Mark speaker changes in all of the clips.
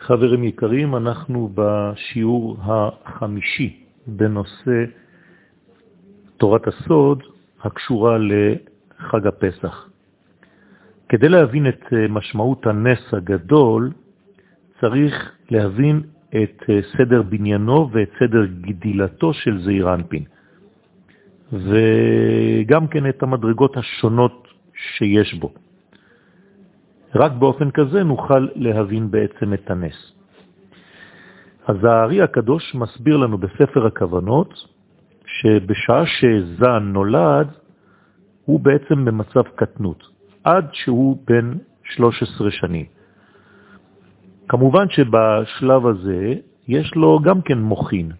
Speaker 1: חברים יקרים, אנחנו בשיעור החמישי בנושא תורת הסוד הקשורה לחג הפסח. כדי להבין את משמעות הנס הגדול, צריך להבין את סדר בניינו ואת סדר גדילתו של זעיר אנפין, וגם כן את המדרגות השונות שיש בו. רק באופן כזה נוכל להבין בעצם את הנס. אז הארי הקדוש מסביר לנו בספר הכוונות שבשעה שזן נולד, הוא בעצם במצב קטנות, עד שהוא בן 13 שנים. כמובן שבשלב הזה יש לו גם כן מוכין.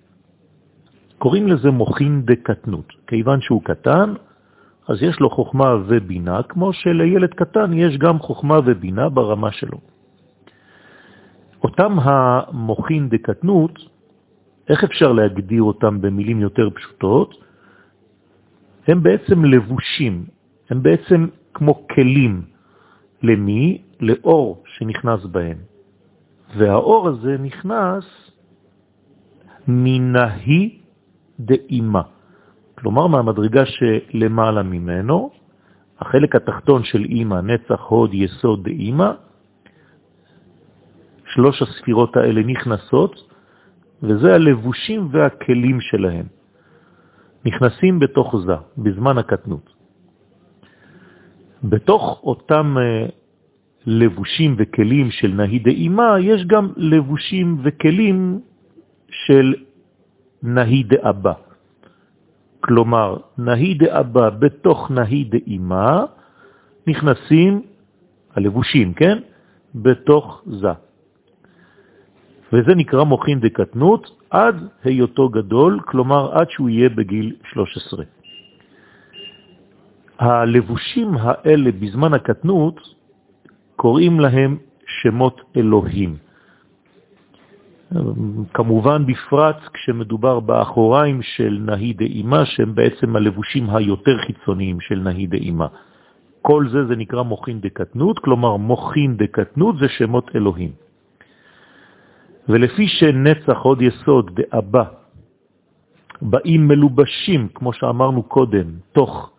Speaker 1: קוראים לזה מוכין דקטנות. כיוון שהוא קטן, אז יש לו חוכמה ובינה, כמו שלילד קטן יש גם חוכמה ובינה ברמה שלו. אותם המוכין דקטנות, איך אפשר להגדיר אותם במילים יותר פשוטות? הם בעצם לבושים, הם בעצם כמו כלים. למי? לאור שנכנס בהם. והאור הזה נכנס מנהי דאימה. כלומר מהמדרגה שלמעלה ממנו, החלק התחתון של אימא, נצח, הוד, יסוד דאימא, שלוש הספירות האלה נכנסות, וזה הלבושים והכלים שלהם. נכנסים בתוך זה, בזמן הקטנות. בתוך אותם אה, לבושים וכלים של נהי דאימה, יש גם לבושים וכלים של נהי דאבא. כלומר, נהי דאבא בתוך נהי דאימה, נכנסים הלבושים, כן? בתוך זה. וזה נקרא מוכין דקטנות עד היותו גדול, כלומר עד שהוא יהיה בגיל 13. הלבושים האלה בזמן הקטנות קוראים להם שמות אלוהים. כמובן בפרט כשמדובר באחוריים של נהי דאימה, שהם בעצם הלבושים היותר חיצוניים של נהי דאימה. כל זה זה נקרא מוכין דקטנות, כלומר מוכין דקטנות זה שמות אלוהים. ולפי שנצח עוד יסוד דאבא באים מלובשים, כמו שאמרנו קודם, תוך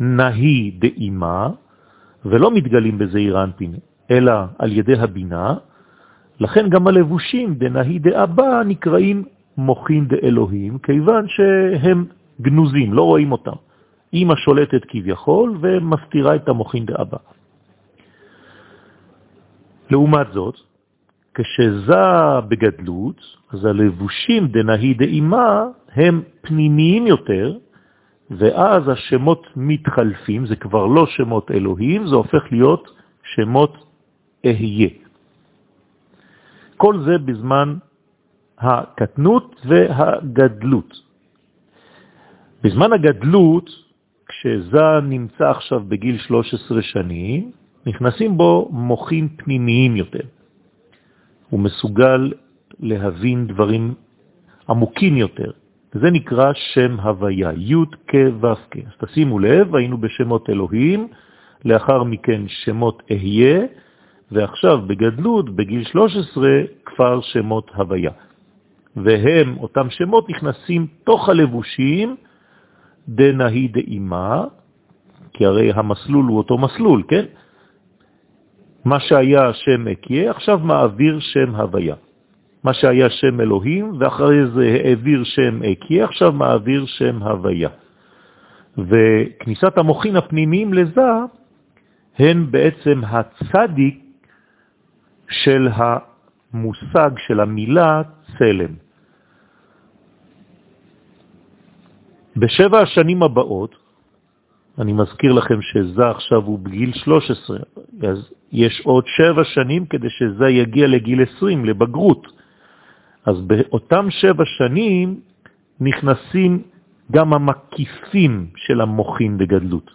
Speaker 1: נהי דאימה, ולא מתגלים בזעיר אנפין, אלא על ידי הבינה, לכן גם הלבושים דנהי דאבא נקראים מוכין דאלוהים, כיוון שהם גנוזים, לא רואים אותם. אמא שולטת כביכול ומסתירה את המוכין דאבא. לעומת זאת, כשזה בגדלות, אז הלבושים דנהי דאימה הם פנימיים יותר, ואז השמות מתחלפים, זה כבר לא שמות אלוהים, זה הופך להיות שמות אהיה. כל זה בזמן הקטנות והגדלות. בזמן הגדלות, כשזה נמצא עכשיו בגיל 13 שנים, נכנסים בו מוחים פנימיים יותר. הוא מסוגל להבין דברים עמוקים יותר. זה נקרא שם הוויה, י' כ' ו' כ'. אז תשימו לב, היינו בשמות אלוהים, לאחר מכן שמות אהיה, ועכשיו בגדלות, בגיל 13, כפר שמות הוויה. והם, אותם שמות, נכנסים תוך הלבושים דנהי דאימה, כי הרי המסלול הוא אותו מסלול, כן? מה שהיה שם אקיה, עכשיו מעביר שם הוויה. מה שהיה שם אלוהים, ואחרי זה העביר שם אקיה, עכשיו מעביר שם הוויה. וכניסת המוחין הפנימיים לזה, הן בעצם הצדיק של המושג של המילה צלם. בשבע השנים הבאות, אני מזכיר לכם שזה עכשיו הוא בגיל 13, אז יש עוד שבע שנים כדי שזה יגיע לגיל 20, לבגרות. אז באותם שבע שנים נכנסים גם המקיפים של המוחין בגדלות.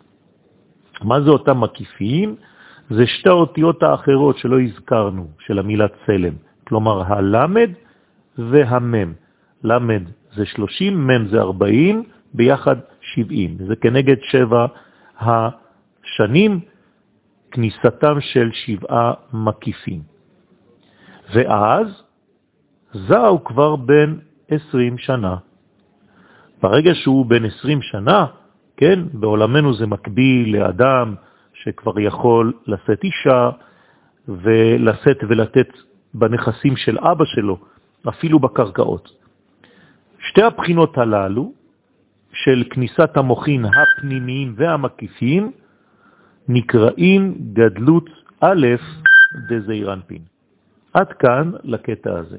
Speaker 1: מה זה אותם מקיפים? זה שתי האותיות האחרות שלא הזכרנו, של המילה צלם, כלומר הלמד והמם. למד זה 30, מם זה 40, ביחד 70. זה כנגד שבע השנים, כניסתם של שבעה מקיפים. ואז זה הוא כבר בן 20 שנה. ברגע שהוא בן 20 שנה, כן, בעולמנו זה מקביל לאדם שכבר יכול לשאת אישה ולשאת ולתת בנכסים של אבא שלו, אפילו בקרקעות. שתי הבחינות הללו של כניסת המוחין הפנימיים והמקיפים נקראים גדלות א' דזעירנפין. עד כאן לקטע הזה.